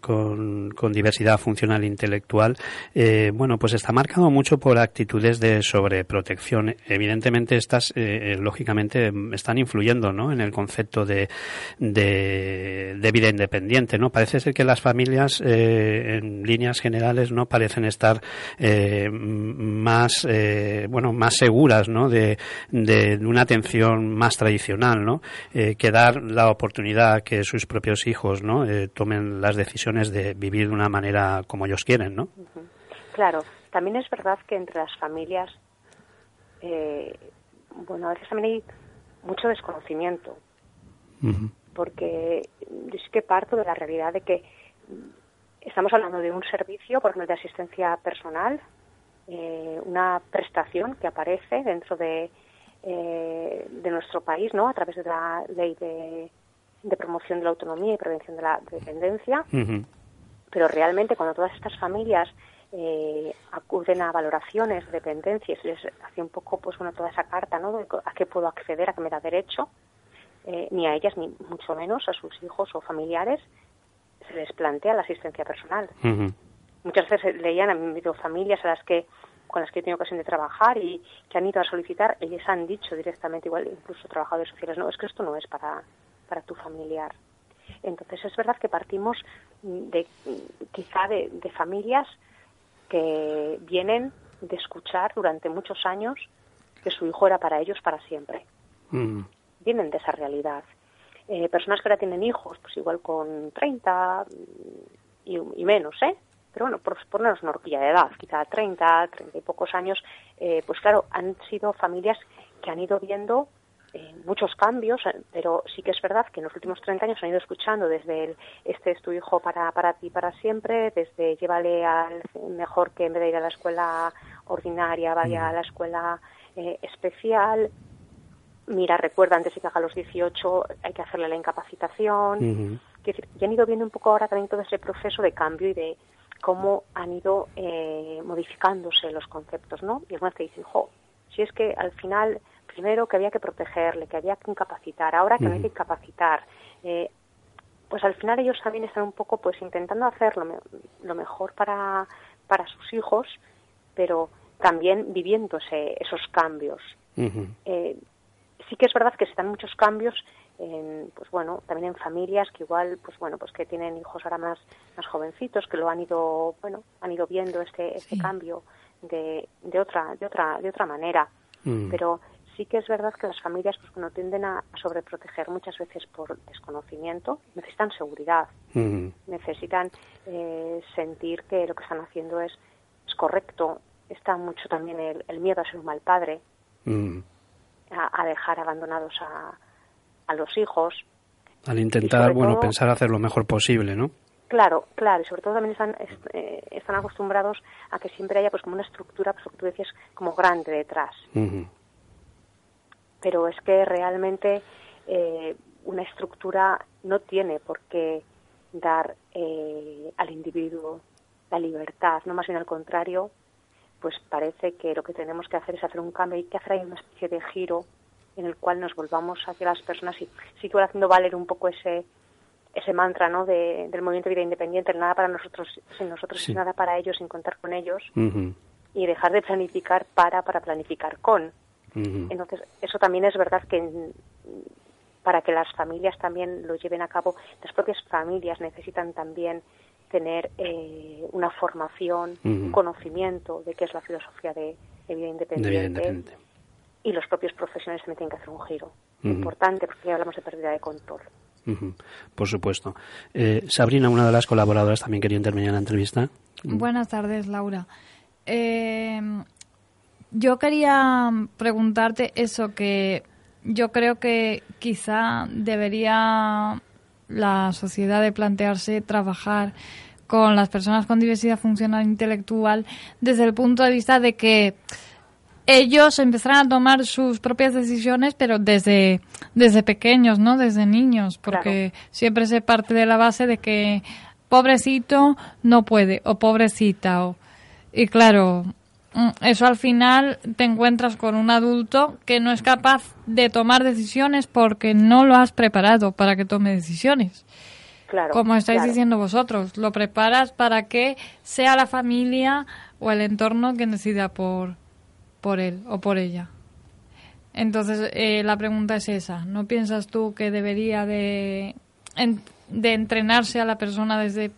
diversidad funcional e intelectual, eh, bueno, pues está marcado mucho por actitudes de sobreprotección. Evidentemente estas, eh, lógicamente, están influyendo ¿no? en el concepto de, de, vida independiente, ¿no? Parece ser que las familias, eh, en líneas generales, no parecen estar eh, más, eh, bueno, más seguras, ¿no? De, una atención más tradicional, ¿no? Eh, que dar la oportunidad que sus propios hijos, ¿no? Eh, tomen las decisiones de vivir de una manera como ellos quieren, ¿no? Claro, también es verdad que entre las familias, eh, bueno, a veces también hay mucho desconocimiento. Porque yo sí que parto de la realidad de que estamos hablando de un servicio, por ejemplo, de asistencia personal, eh, una prestación que aparece dentro de, eh, de nuestro país, ¿no? A través de la ley de, de promoción de la autonomía y prevención de la dependencia, pero realmente cuando todas estas familias eh, acuden a valoraciones de dependencia y se les hace un poco, pues bueno, toda esa carta, ¿no? De a qué puedo acceder, a qué me da derecho, eh, ni a ellas, ni mucho menos a sus hijos o familiares, se les plantea la asistencia personal. Muchas veces leían, han habido familias a las que con las que he tenido ocasión de trabajar y que han ido a solicitar, ellos han dicho directamente, igual incluso trabajadores sociales, no, es que esto no es para, para tu familiar. Entonces es verdad que partimos de quizá de, de familias que vienen de escuchar durante muchos años que su hijo era para ellos para siempre. Mm. Vienen de esa realidad. Eh, personas que ahora tienen hijos, pues igual con 30 y, y menos, ¿eh? Pero bueno, por ponernos una horquilla de edad, quizá 30, 30 y pocos años, eh, pues claro, han sido familias que han ido viendo eh, muchos cambios, pero sí que es verdad que en los últimos 30 años han ido escuchando desde el este es tu hijo para, para ti para siempre, desde llévale al mejor que en vez de ir a la escuela ordinaria vaya a la escuela eh, especial, mira, recuerda antes de que haga los 18 hay que hacerle la incapacitación. Ujú. Quiero decir, han ido viendo un poco ahora también todo ese proceso de cambio y de cómo han ido eh, modificándose los conceptos, ¿no? Y algunas te dicen, jo, si es que al final, primero que había que protegerle, que había que incapacitar, ahora que no hay que incapacitar, eh, pues al final ellos también están un poco pues intentando hacer lo, me- lo mejor para, para sus hijos, pero también viviéndose esos cambios. Eh, sí que es verdad que se dan muchos cambios en, pues bueno, también en familias que igual, pues bueno, pues que tienen hijos ahora más, más jovencitos, que lo han ido, bueno, han ido viendo este, este cambio de, de otra, de otra, de otra manera. Mm. Pero sí que es verdad que las familias, pues bueno, tienden a, sobreproteger muchas veces por desconocimiento, necesitan seguridad, Ujú. necesitan eh, sentir que lo que están haciendo es, es correcto. Está mucho también el, el miedo a ser un mal padre, Mm. A, a dejar abandonados a, a los hijos. Al intentar, bueno, todo- pensar hacer lo mejor posible, ¿no? Claro, claro, y sobre todo también están, est- eh, están acostumbrados a que siempre haya pues como una estructura, pues lo que tú decías, como grande detrás. Pero es que realmente eh, una estructura no tiene por qué dar eh, al individuo la libertad, no más bien al contrario, pues parece que lo que tenemos que hacer es hacer un cambio, hay que hacer ahí una especie de giro en el cual nos volvamos hacia las personas y voy haciendo valer un poco ese ese mantra ¿no? de- del movimiento de vida independiente, el nada para nosotros sin nosotros Sí. es nada para ellos sin contar con ellos y dejar de planificar para para planificar con. Entonces, eso también es verdad que para que las familias también lo lleven a cabo, las propias familias necesitan también tener eh, una formación, un conocimiento de qué es la filosofía de, de vida De vida independiente. Y los propios profesionales también tienen que hacer un giro. Importante, porque ya hablamos de pérdida de control. Por supuesto. Eh, Sabrina, una de las colaboradoras, también quería intervenir en la entrevista. Buenas tardes, Laura. Eh, yo quería preguntarte eso que yo creo que quizá debería la sociedad de plantearse trabajar con las personas con diversidad funcional intelectual desde el punto de vista de que ellos empezarán a tomar sus propias decisiones, pero desde, desde pequeños, ¿no? Desde niños, porque siempre se parte de la base de que pobrecito no puede, o pobrecita, o... Y claro, mm, eso al final te encuentras con un adulto que no es capaz de tomar decisiones porque no lo has preparado para que tome decisiones. Claro. Como estáis claro. diciendo vosotros, lo preparas para que sea la familia o el entorno quien decida por, por él o por ella. Entonces, eh, la pregunta es esa. ¿No piensas tú que debería de, en- de entrenarse a la persona desde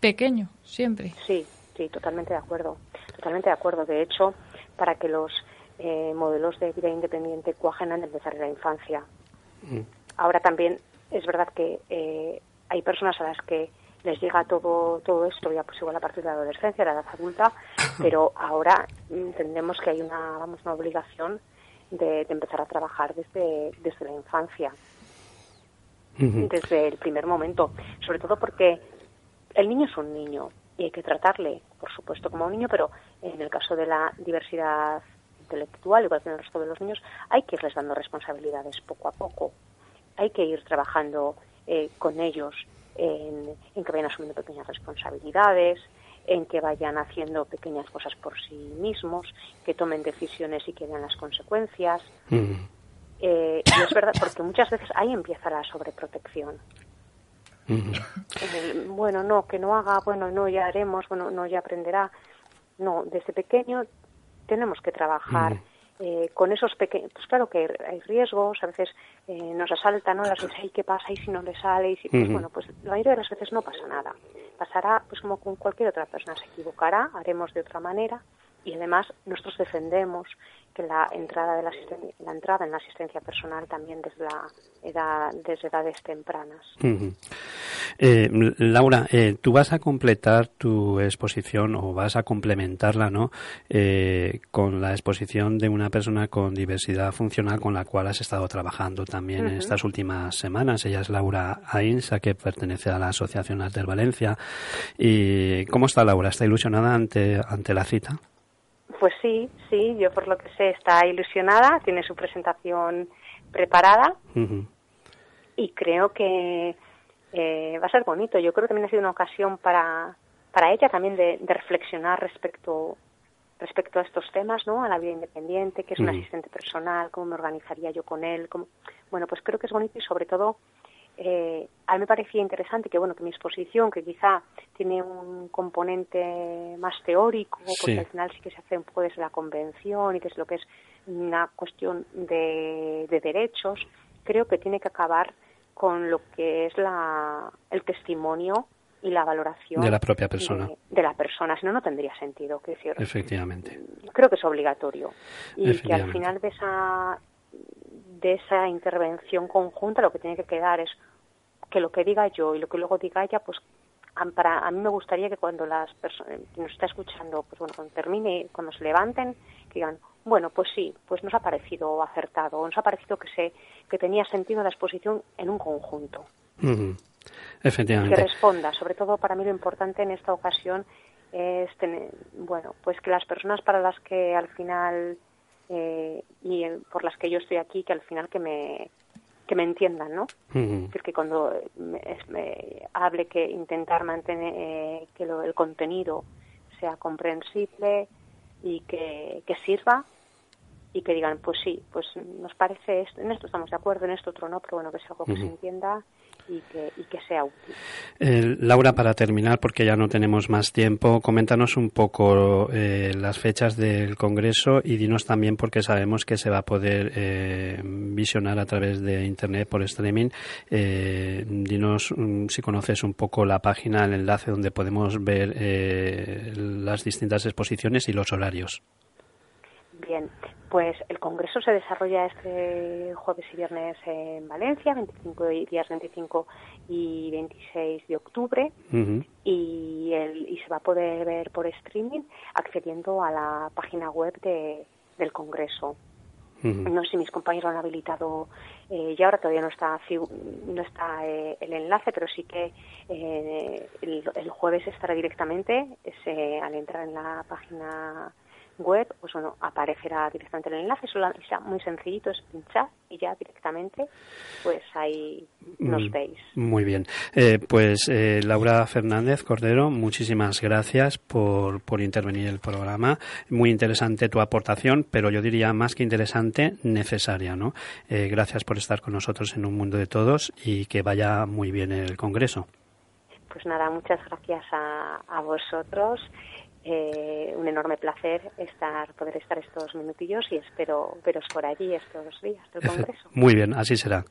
pequeño, siempre? Sí, sí, totalmente de acuerdo. Totalmente de acuerdo. De hecho, para que los eh, modelos de vida independiente cuajen han de empezar en la infancia. Ahora también es verdad que eh, hay personas a las que les llega todo todo esto ya pues igual a partir de la adolescencia, de la edad adulta, pero ahora entendemos que hay una vamos una obligación de, de empezar a trabajar desde desde la infancia. Desde el primer momento, sobre todo porque el niño es un niño y hay que tratarle, por supuesto, como un niño, pero en el caso de la diversidad intelectual, igual que en el resto de los niños, hay que irles dando responsabilidades poco a poco. Hay que ir trabajando eh, con ellos en, en que vayan asumiendo pequeñas responsabilidades, en que vayan haciendo pequeñas cosas por sí mismos, que tomen decisiones y que vean las consecuencias. Ujú. Eh, y es verdad, porque muchas veces ahí empieza la sobreprotección. Ujú. El, bueno, no, que no haga, bueno, no, ya haremos, bueno, no, ya aprenderá. No, desde pequeño tenemos que trabajar eh, con esos pequeños, pues claro que hay riesgos, a veces eh, nos asaltan, ¿no? Las veces, ay, ¿qué pasa? ¿Y si no le sale? Y si, pues bueno, pues la mayoría de las veces no pasa nada. Pasará, pues como con cualquier otra persona, se equivocará, haremos de otra manera y además nosotros defendemos que la entrada de la, la entrada en la asistencia personal también desde la edad, desde edades tempranas. Eh, Laura, eh, tú vas a completar tu exposición o vas a complementarla, ¿no? Eh, con la exposición de una persona con diversidad funcional con la cual has estado trabajando también en estas últimas semanas. Ella es Laura Ainsa, que pertenece a la Asociación Alter Valencia. ¿Y cómo está Laura? ¿Está ilusionada ante, ante la cita? Pues sí, sí, yo por lo que sé está ilusionada, tiene su presentación preparada y creo que eh, va a ser bonito. Yo creo que también ha sido una ocasión para, para ella también de, de reflexionar respecto respecto a estos temas, ¿no? A la vida independiente, que es un asistente personal, cómo me organizaría yo con él, cómo... bueno, pues creo que es bonito y sobre todo eh, a mí me parecía interesante que bueno que mi exposición que quizá tiene un componente más teórico porque al final sí que se hace un poco desde la convención y desde lo que es una cuestión de, de derechos creo que tiene que acabar con lo que es la, el testimonio y la valoración De la propia persona. de, de la persona. Si no no tendría sentido decir, Efectivamente. creo que es obligatorio. Y que al final de esa de esa intervención conjunta lo que tiene que quedar es que lo que diga yo y lo que luego diga ella pues para, a mí me gustaría que cuando las personas nos está escuchando pues bueno cuando termine cuando se levanten que digan bueno pues sí pues nos ha parecido acertado nos ha parecido que se que tenía sentido la exposición en un conjunto Ujú. que Efectivamente. responda. Sobre todo para mí lo importante en esta ocasión es tener, bueno, pues que las personas para las que al final eh, y por las que yo estoy aquí, que al final que me que me entiendan, ¿no? Ujú. Es decir, que cuando me, es- me hable que intentar mantener eh, que lo- el contenido sea comprensible y que, que sirva y que digan, pues sí, pues nos parece esto, en esto estamos de acuerdo, en esto otro no, pero bueno, que sea algo que se entienda y que, y que sea útil. Eh, Laura, para terminar, porque ya no tenemos más tiempo, coméntanos un poco eh, las fechas del Congreso y dinos también, porque sabemos que se va a poder eh, visionar a través de Internet por streaming. Eh, dinos mm, si conoces un poco la página, el enlace donde podemos ver eh, las distintas exposiciones y los horarios. Bien, pues el Congreso se desarrolla este jueves y viernes en Valencia, 25 y días 25 y 26 de octubre, y, el- y se va a poder ver por streaming accediendo a la página web de- del Congreso. No sé si mis compañeros han habilitado eh, ya ahora todavía no está no está eh, el enlace, pero sí que eh, el, el jueves estará directamente ese, al entrar en la página web, pues bueno, aparecerá directamente el enlace, solo es muy sencillito, es pinchar y ya directamente, pues ahí nos Mm, veis. Muy bien. Eh, pues eh, Laura Fernández Cordero, muchísimas gracias por, por intervenir en el programa. Muy interesante tu aportación, pero yo diría más que interesante, necesaria. ¿no? Eh, gracias por estar con nosotros en Un Mundo de Todos y que vaya muy bien el Congreso. Pues nada, muchas gracias a, a vosotros. Eh, un enorme placer estar poder estar estos minutillos y espero veros por allí estos días del Congreso. Muy bien, así será.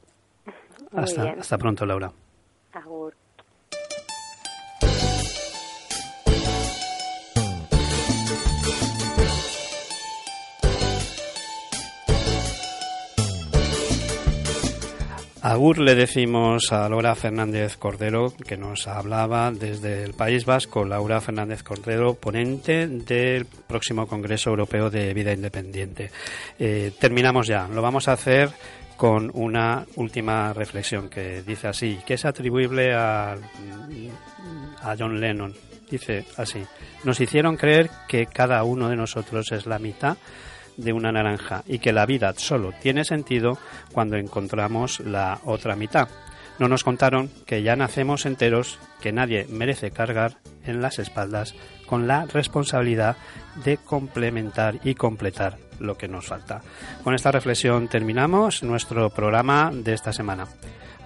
Hasta, hasta pronto, Laura. Agur le decimos a Laura Fernández Cordero, que nos hablaba desde el País Vasco, Laura Fernández Cordero, ponente del próximo Congreso Europeo de Vida Independiente. Eh, terminamos ya. Lo vamos a hacer con una última reflexión que dice así, que es atribuible a, a John Lennon. Dice así, nos hicieron creer que cada uno de nosotros es la mitad de una naranja y que la vida solo tiene sentido cuando encontramos la otra mitad. No nos contaron que ya nacemos enteros, que nadie merece cargar en las espaldas con la responsabilidad de complementar y completar lo que nos falta. Con esta reflexión terminamos nuestro programa de esta semana.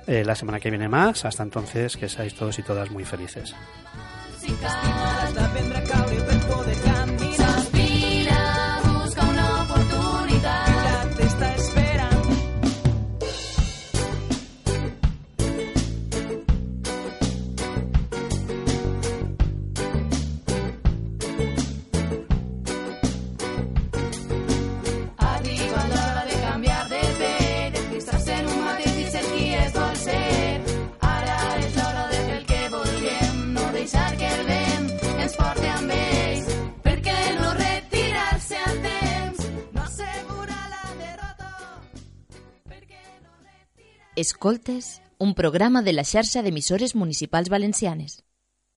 Eh, la semana que viene más, hasta entonces que seáis todos y todas muy felices. Escoltes, un programa de la xarxa d'emissores municipals valencianes.